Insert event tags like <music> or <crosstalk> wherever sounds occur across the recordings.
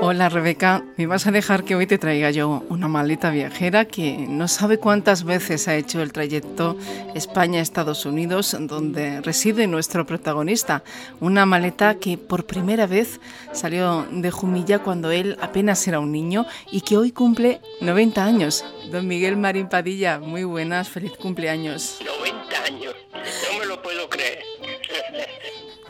Hola Rebeca, me vas a dejar que hoy te traiga yo una maleta viajera que no sabe cuántas veces ha hecho el trayecto España-Estados Unidos donde reside nuestro protagonista. Una maleta que por primera vez salió de Jumilla cuando él apenas era un niño y que hoy cumple 90 años. Don Miguel Marín Padilla, muy buenas, feliz cumpleaños. 90 años, no me lo puedo creer.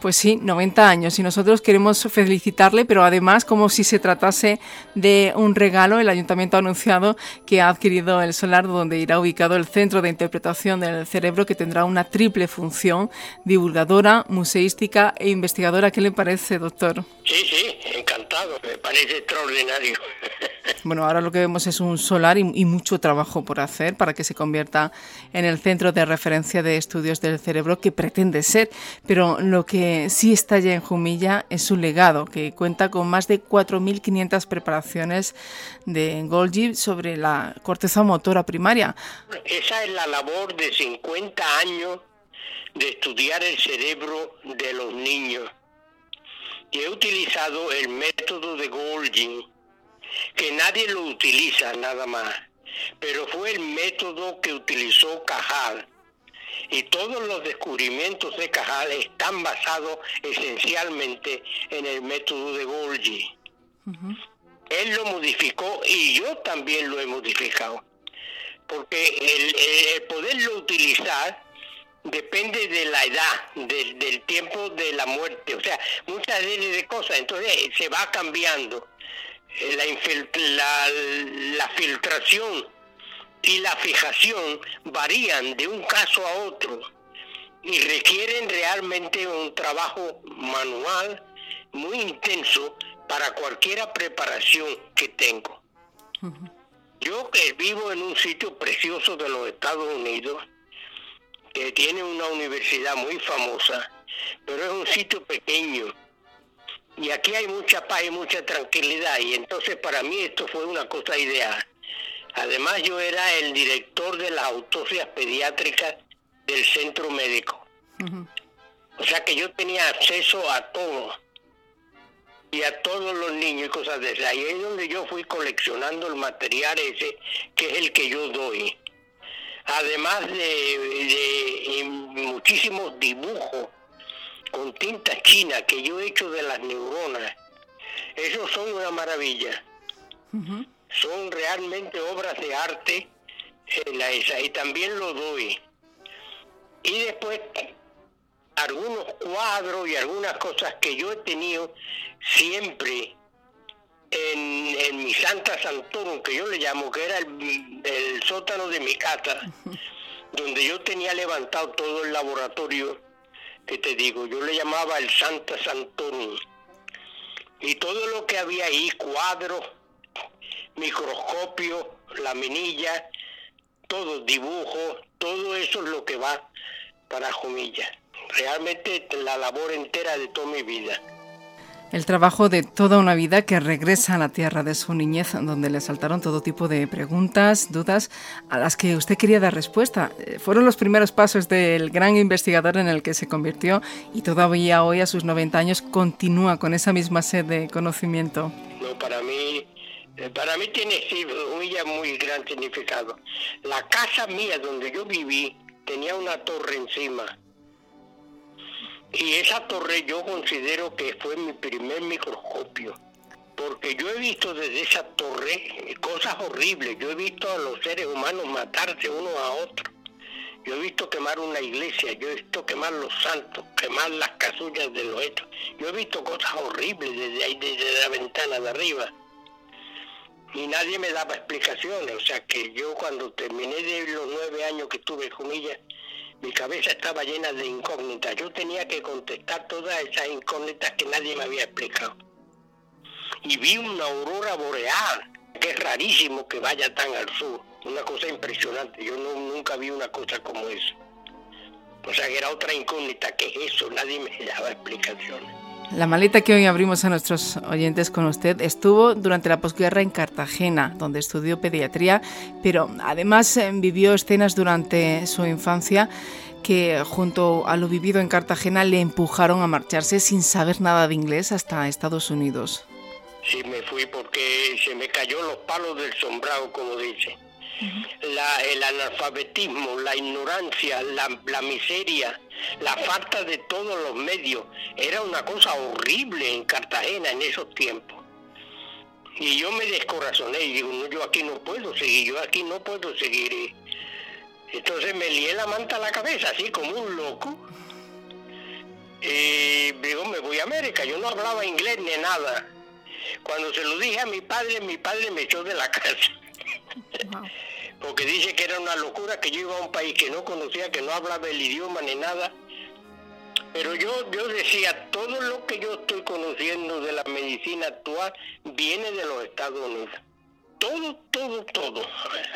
Pues sí, 90 años y nosotros queremos felicitarle, pero además como si se tratase de un regalo, el ayuntamiento ha anunciado que ha adquirido el solar donde irá ubicado el Centro de Interpretación del Cerebro que tendrá una triple función, divulgadora, museística e investigadora. ¿Qué le parece, doctor? Sí, sí, encantado, me parece extraordinario. Bueno, ahora lo que vemos es un solar y, mucho trabajo por hacer para que se convierta en el centro de referencia de estudios del cerebro que pretende ser, pero lo que sí está ya en Jumilla es su legado, que cuenta con más de 4.500 preparaciones de Golgi sobre la corteza motora primaria. Esa es la labor de 50 años de estudiar el cerebro de los niños. Y he utilizado el método de Golgi, que nadie lo utiliza nada más, pero fue el método que utilizó Cajal. Y todos los descubrimientos de Cajal están basados esencialmente en el método de Golgi. Él lo modificó y yo también lo he modificado, porque el, poderlo utilizar depende de la edad, del tiempo de la muerte, o sea, muchas de cosas, entonces se va cambiando. Eh, la, la filtración y la fijación varían de un caso a otro y requieren realmente un trabajo manual muy intenso para cualquier preparación que tengo. Yo que vivo en un sitio precioso de los Estados Unidos, que tiene una universidad muy famosa, pero es un sitio pequeño. Y aquí hay mucha paz y mucha tranquilidad, y entonces para mí esto fue una cosa ideal. Además yo era el director de las autopsias pediátricas del centro médico. O sea que yo tenía acceso a todo y a todos los niños y cosas de esas. Ahí es donde yo fui coleccionando el material ese, que es el que yo doy. Además de, muchísimos dibujos con tinta china que yo he hecho de las neuronas. Esos son una maravilla son realmente obras de arte en la esa y también lo doy. Y después algunos cuadros y algunas cosas que yo he tenido siempre en, en mi Santa Santoro, que yo le llamo, que era el, el sótano de mi casa, donde yo tenía levantado todo el laboratorio, que te digo, yo le llamaba el Santa Santoro. Y todo lo que había ahí, cuadros, microscopio, laminilla, todo, dibujo, todo eso es lo que va para Jumilla. Realmente la labor entera de toda mi vida. El trabajo de toda una vida que regresa a la tierra de su niñez, donde le saltaron todo tipo de preguntas, dudas, a las que usted quería dar respuesta. Eh, fueron los primeros pasos del gran investigador en el que se convirtió y todavía hoy, a sus 90 años, continúa con esa misma sed de conocimiento. No, para mí eh, para mí tiene un muy gran significado. La casa mía donde yo viví tenía una torre encima. Y esa torre yo considero que fue mi primer microscopio. Porque yo he visto desde esa torre cosas horribles. Yo he visto a los seres humanos matarse uno a otro. Yo he visto quemar una iglesia, yo he visto quemar los santos, quemar las casullas de los hechos. Yo he visto cosas horribles desde ahí, desde la ventana de arriba y nadie me daba explicaciones. O sea que yo cuando terminé de los nueve años que estuve en Jumilla, mi cabeza estaba llena de incógnitas. Yo tenía que contestar todas esas incógnitas que nadie me había explicado. Y vi una aurora boreal, que es rarísimo que vaya tan al sur. Una cosa impresionante. Yo no, nunca vi una cosa como eso. O sea que era otra incógnita. ¿Qué es eso? Nadie me <laughs> daba explicaciones. La maleta que hoy abrimos a nuestros oyentes con usted estuvo durante la posguerra en Cartagena, donde estudió pediatría, pero además eh, vivió escenas durante su infancia que junto a lo vivido en Cartagena le empujaron a marcharse sin saber nada de inglés hasta Estados Unidos. Sí, me fui porque se me cayó los palos del sombrado, como dice. El analfabetismo, la ignorancia, la, la, miseria, la falta de todos los medios. Era una cosa horrible en Cartagena en esos tiempos. Y yo me descorazoné y digo, no, yo aquí no puedo seguir, yo aquí no puedo seguir. Entonces me lié la manta a la cabeza, así como un loco. Y digo, me voy a América. Yo no hablaba inglés ni nada. Cuando se lo dije a mi padre, mi padre me echó de la <laughs> casa. Porque dice que era una locura que yo iba a un país que no conocía, que no hablaba el idioma ni nada. Pero yo, yo decía, todo lo que yo estoy conociendo de la medicina actual viene de los Estados Unidos. Todo, todo, todo.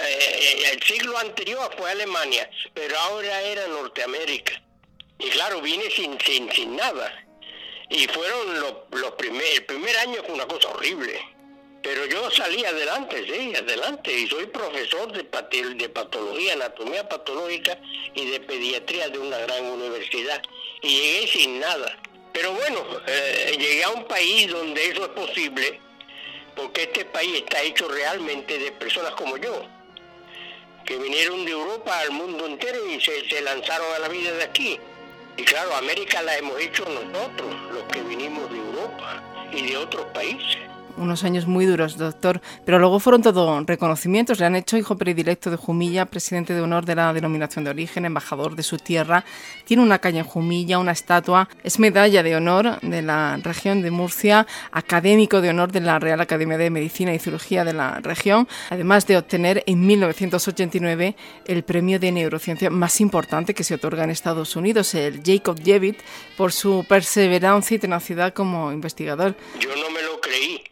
Eh, el siglo anterior fue Alemania, pero ahora era Norteamérica. Y claro, vine sin, sin, sin nada. Y fueron los, los primer, el primer año fue una cosa horrible. Pero yo salí adelante, sí, adelante. Y soy profesor de, de patología, anatomía patológica y de pediatría de una gran universidad. Y llegué sin nada. Pero bueno, eh, llegué a un país donde eso es posible, porque este país está hecho realmente de personas como yo, que vinieron de Europa al mundo entero y se, se lanzaron a la vida de aquí. Y claro, América la hemos hecho nosotros, los que vinimos de Europa y de otros países unos años muy duros, doctor, pero luego fueron todo reconocimientos. Le han hecho hijo predilecto de Jumilla, presidente de honor de la denominación de origen, embajador de su tierra. Tiene una calle en Jumilla, una estatua. Es medalla de honor de la región de Murcia, académico de honor de la Real Academia de Medicina y Cirugía de la región, además de obtener en 1989 el premio de neurociencia más importante que se otorga en Estados Unidos, el Jacob Jevitt, por su perseverancia y tenacidad como investigador. Yo no me lo creí.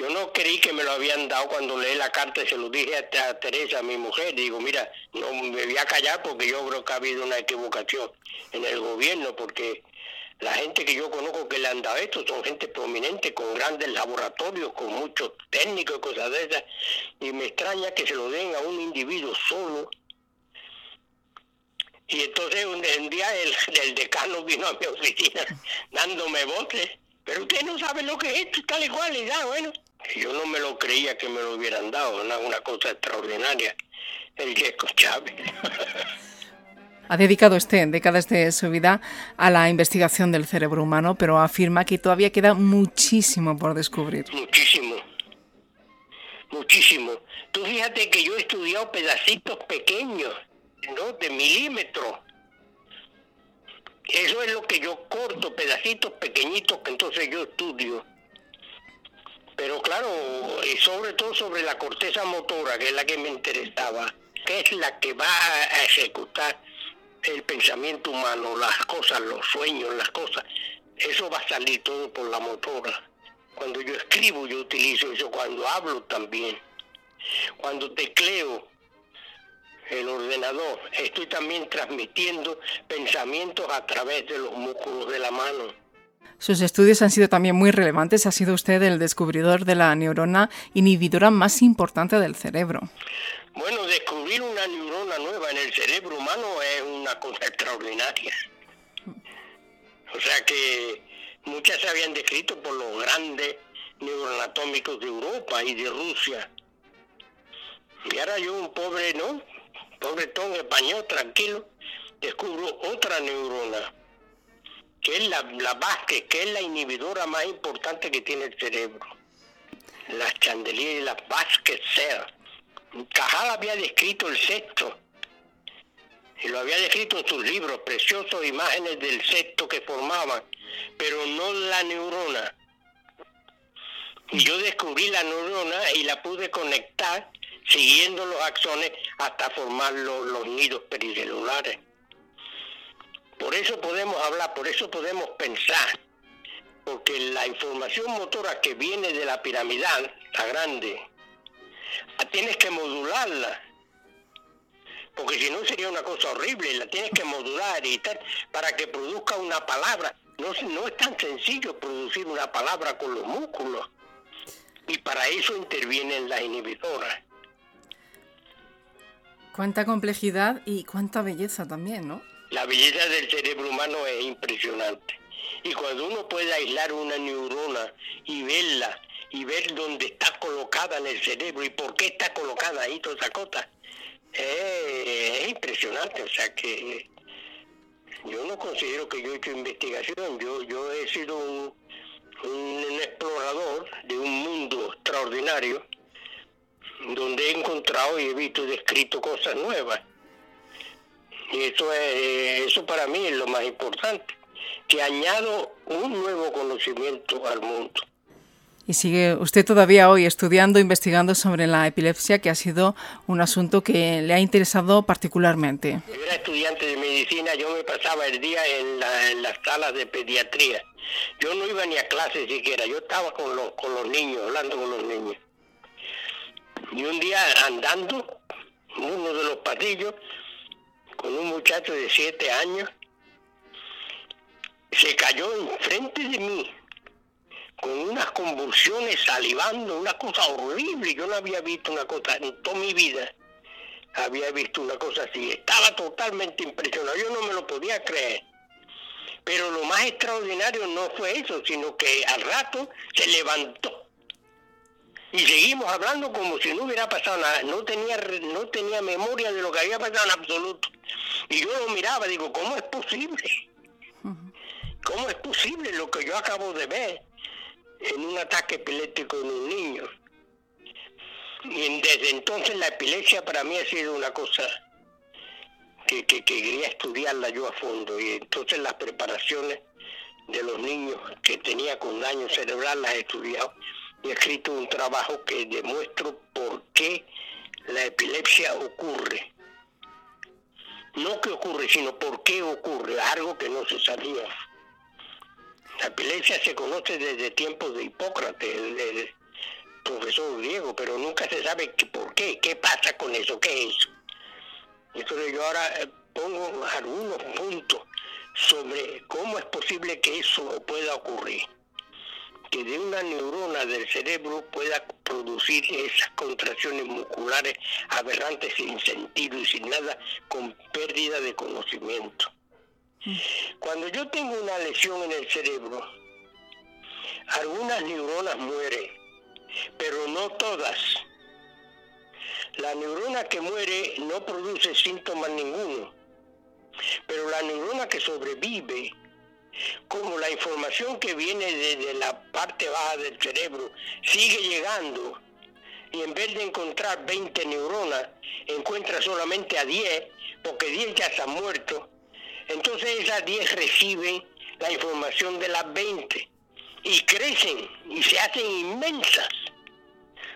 Yo no creí que me lo habían dado cuando leí la carta y se lo dije a, Teresa, a mi mujer. Digo, mira, no me voy a callar porque yo creo que ha habido una equivocación en el gobierno, porque la gente que yo conozco que le han dado esto son gente prominente, con grandes laboratorios, con muchos técnicos y cosas de esas. Y me extraña que se lo den a un individuo solo. Y entonces un, día el, el decano vino a mi oficina <laughs> dándome voces. Pero usted no sabe lo que es esto, tal y cual, y ya, bueno. Yo no me lo creía que me lo hubieran dado, una, una cosa extraordinaria, el Yeco Chávez. Ha dedicado este décadas de su vida a la investigación del cerebro humano, pero afirma que todavía queda muchísimo por descubrir. Muchísimo, muchísimo. Tú fíjate que yo he estudiado pedacitos pequeños, ¿no? De milímetros. Eso es lo que yo corto, pedacitos pequeñitos que entonces yo estudio. Pero claro, y sobre todo sobre la corteza motora, que es la que me interesaba, que es la que va a ejecutar el pensamiento humano, las cosas, los sueños, las cosas. Eso va a salir todo por la motora. Cuando yo escribo, yo utilizo eso. Cuando hablo también. Cuando tecleo el ordenador, estoy también transmitiendo pensamientos a través de los músculos de la mano. Sus estudios han sido también muy relevantes. Ha sido usted el descubridor de la neurona inhibidora más importante del cerebro. Bueno, descubrir una neurona nueva en el cerebro humano es una cosa extraordinaria. O sea que muchas se habían descrito por los grandes neuroanatómicos de Europa y de Rusia. Y ahora yo, un pobre, ¿no? Pobre todo español, tranquilo, descubro otra neurona que es la, la que es la inhibidora más importante que tiene el cerebro. Las chandeliers y las Basket Cell. Cajal había descrito el sexto, y lo había descrito en sus libros, preciosos imágenes del sexto que formaban, pero no la neurona. Yo descubrí la neurona y la pude conectar siguiendo los axones hasta formar los, los nidos pericelulares. Eso podemos hablar, por eso podemos pensar, porque la información motora que viene de la piramidal, la grande, tienes que modularla, porque si no sería una cosa horrible, la tienes que modular y tal, para que produzca una palabra. No, no es tan sencillo producir una palabra con los músculos, y para eso intervienen las inhibidoras. Cuánta complejidad y cuánta belleza también, ¿no? La belleza del cerebro humano es impresionante. Y cuando uno puede aislar una neurona y verla y ver dónde está colocada en el cerebro y por qué está colocada ahí toda esa cosa, es impresionante. O sea que yo no considero que yo he hecho investigación, yo, yo he sido un, un explorador de un mundo extraordinario donde he encontrado y he visto y descrito cosas nuevas. Y eso, es, eso para mí es lo más importante, que añado un nuevo conocimiento al mundo. Y sigue usted todavía hoy estudiando, investigando sobre la epilepsia, que ha sido un asunto que le ha interesado particularmente. Yo era estudiante de medicina, yo me pasaba el día en, en las salas de pediatría. Yo no iba ni a clase siquiera, yo estaba con los, con los niños, hablando con los niños. Y un día andando, uno de los pasillos, con un muchacho de siete años, se cayó enfrente de mí con unas convulsiones salivando, una cosa horrible. Yo no había visto una cosa en toda mi vida. Había visto una cosa así. Estaba totalmente impresionado. Yo no me lo podía creer. Pero lo más extraordinario no fue eso, sino que al rato se levantó. Y seguimos hablando como si no hubiera pasado nada. No tenía, no tenía memoria de lo que había pasado en absoluto. Y yo lo miraba, digo, ¿cómo es posible? ¿Cómo es posible lo que yo acabo de ver? en un ataque epiléptico en un niño. Y desde entonces la epilepsia para mí ha sido una cosa que, quería estudiarla yo a fondo. Y entonces las preparaciones de los niños que tenía con daño cerebral las he estudiado y he escrito un trabajo que demuestro por qué la epilepsia ocurre. No que ocurre, sino por qué ocurre, algo que no se sabía. La epilepsia se conoce desde tiempos de Hipócrates, el, profesor griego, pero nunca se sabe por qué, qué pasa con eso, qué es. Entonces yo ahora eh, pongo algunos puntos sobre cómo es posible que eso pueda ocurrir. Que de una neurona del cerebro pueda producir esas contracciones musculares aberrantes sin sentido y sin nada, con pérdida de conocimiento. Cuando yo tengo una lesión en el cerebro, algunas neuronas mueren, pero no todas. La neurona que muere no produce síntomas ninguno, pero la neurona que sobrevive, como la información que viene desde la parte baja del cerebro sigue llegando, y en vez de encontrar 20 neuronas, encuentra solamente a 10, porque 10 ya se han muerto, entonces esas 10 reciben la información de las 20 y crecen y se hacen inmensas,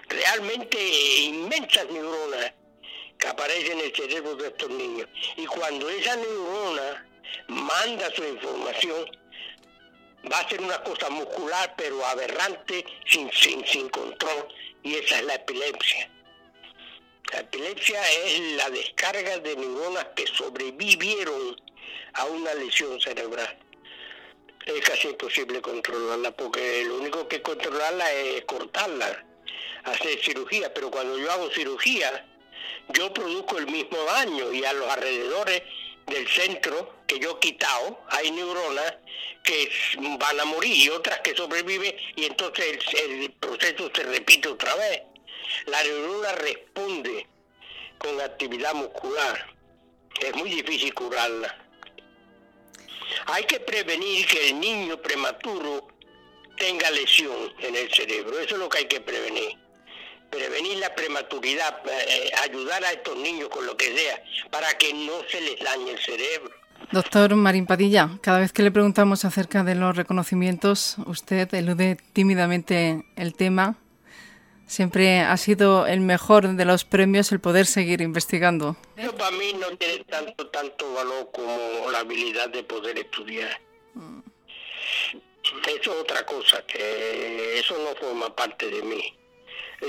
realmente inmensas neuronas que aparecen en el cerebro de estos niños. Y cuando esa neurona manda su información, va a ser una cosa muscular pero aberrante, sin, sin, sin control, y esa es la epilepsia. La epilepsia es la descarga de neuronas que sobrevivieron a una lesión cerebral. Es casi imposible controlarla porque lo único que controlarla es cortarla, hacer cirugía, pero cuando yo hago cirugía, yo produzco el mismo daño y a los alrededores del centro yo he quitado hay neuronas que van a morir y otras que sobreviven y entonces el, proceso se repite otra vez. La neurona responde con actividad muscular. Es muy difícil curarla. Hay que prevenir que el niño prematuro tenga lesión en el cerebro. Eso es lo que hay que prevenir. Prevenir la prematuridad, eh, ayudar a estos niños con lo que sea, para que no se les dañe el cerebro. Doctor Marín Padilla, cada vez que le preguntamos acerca de los reconocimientos, usted elude tímidamente el tema Siempre ha sido el mejor de los premios el poder seguir investigando. Eso para mí no tiene tanto, tanto valor como la habilidad de poder estudiar. Mm. Eso es otra cosa, que eso no forma parte de mí.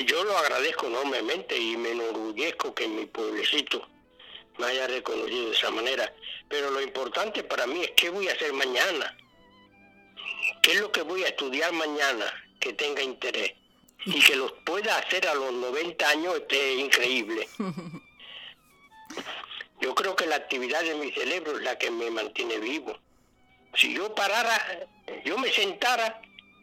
Yo lo agradezco enormemente y me enorgullezco que en mi pueblecito me haya reconocido de esa manera. Pero lo importante para mí es qué voy a hacer mañana. ¿Qué es lo que voy a estudiar mañana que tenga interés? y que los pueda hacer a los 90 años es increíble. <laughs> Yo creo que la actividad de mi cerebro es la que me mantiene vivo. Si yo parara, yo me sentara,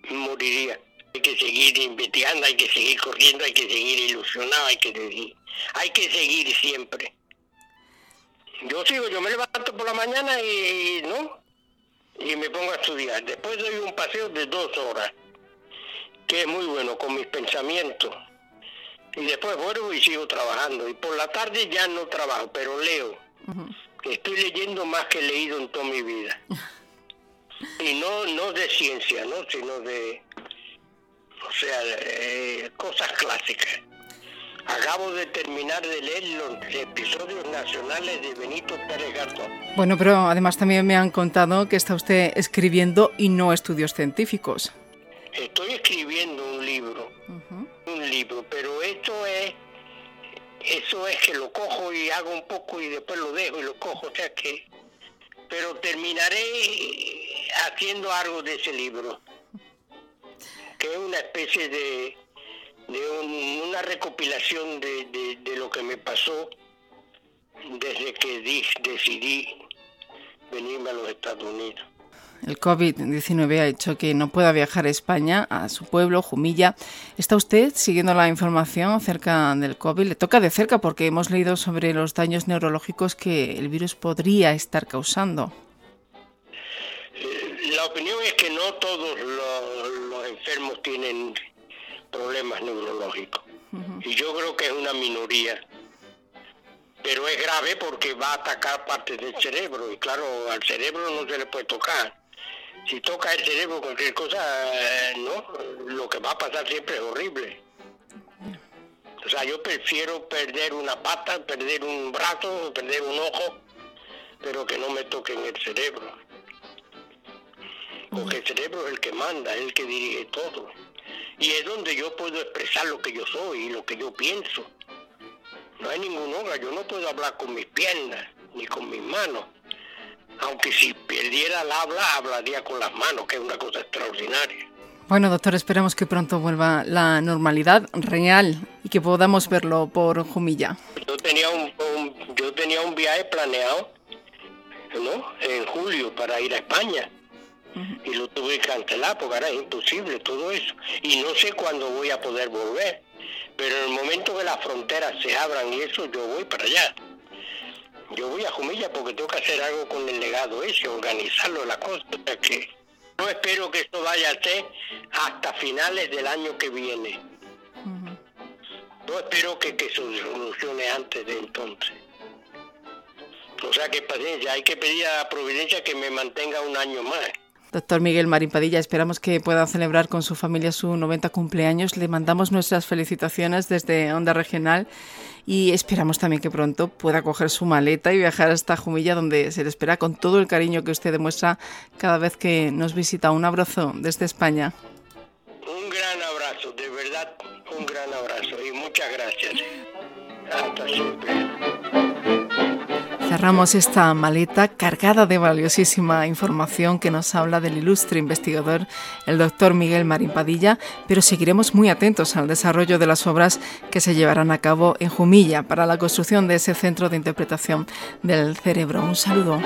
moriría. Hay que seguir investigando, hay que seguir corriendo, hay que seguir ilusionado, hay que seguir, hay que seguir siempre. Yo sigo, yo me levanto por la mañana y, no, y me pongo a estudiar. Después doy un paseo de dos horas, que es muy bueno con mis pensamientos. Y después vuelvo y sigo trabajando. Y por la tarde ya no trabajo, pero leo. Estoy leyendo más que he leído en toda mi vida. <laughs> y no, no de ciencia, ¿no? sino de, o sea, eh, cosas clásicas. Acabo de terminar de leer los episodios nacionales de Benito Pérez. Bueno, pero además también me han contado que está usted escribiendo y no estudios científicos. Estoy escribiendo un libro, un libro, pero esto es, eso es que lo cojo y hago un poco y después lo dejo y lo cojo, o sea que, pero terminaré haciendo algo de ese libro que es una especie de, de una recopilación de, de, lo que me pasó desde que decidí venirme a los Estados Unidos. El COVID-19 ha hecho que no pueda viajar a España, a su pueblo, Jumilla. ¿Está usted siguiendo la información acerca del COVID? Le toca de cerca porque hemos leído sobre los daños neurológicos que el virus podría estar causando. Eh, la opinión es que no todos los, enfermos tienen problemas neurológicos. Y yo creo que es una minoría. Pero es grave porque va a atacar partes del cerebro. Y claro, al cerebro no se le puede tocar. Si toca el cerebro cualquier cosa, eh, no, lo que va a pasar siempre es horrible. O sea, yo prefiero perder una pata, perder un brazo, perder un ojo, pero que no me toquen el cerebro porque el cerebro es el que manda, es el que dirige todo. Y es donde yo puedo expresar lo que yo soy y lo que yo pienso. No hay ningún obra, yo no puedo hablar con mis piernas ni con mis manos. Aunque si perdiera el habla, hablaría con las manos, que es una cosa extraordinaria. Bueno, doctor, esperamos que pronto vuelva la normalidad real y que podamos verlo por Jumilla. Yo tenía un, yo tenía un viaje planeado, ¿no? En julio para ir a España y lo tuve que cancelar porque era imposible todo eso. Y no sé cuándo voy a poder volver, pero en el momento que las fronteras se abran y eso, yo voy para allá. Yo voy a Jumilla porque tengo que hacer algo con el legado ese, organizarlo, la cosa. que no espero que esto vaya a ser hasta finales del año que viene. No espero que, que se solucione antes de entonces. O sea que paciencia, hay que pedir a la Providencia que me mantenga un año más. Doctor Miguel Marín Padilla, esperamos que pueda celebrar con su familia su 90 cumpleaños. Le mandamos nuestras felicitaciones desde Onda Regional y esperamos también que pronto pueda coger su maleta y viajar hasta Jumilla, donde se le espera con todo el cariño que usted demuestra cada vez que nos visita. Un abrazo desde España. Un gran abrazo, de verdad, un gran abrazo y muchas gracias. Hasta siempre. Cerramos esta maleta cargada de valiosísima información que nos habla del ilustre investigador, el doctor Miguel Marín Padilla, pero seguiremos muy atentos al desarrollo de las obras que se llevarán a cabo en Jumilla para la construcción de ese centro de interpretación del cerebro. Un saludo.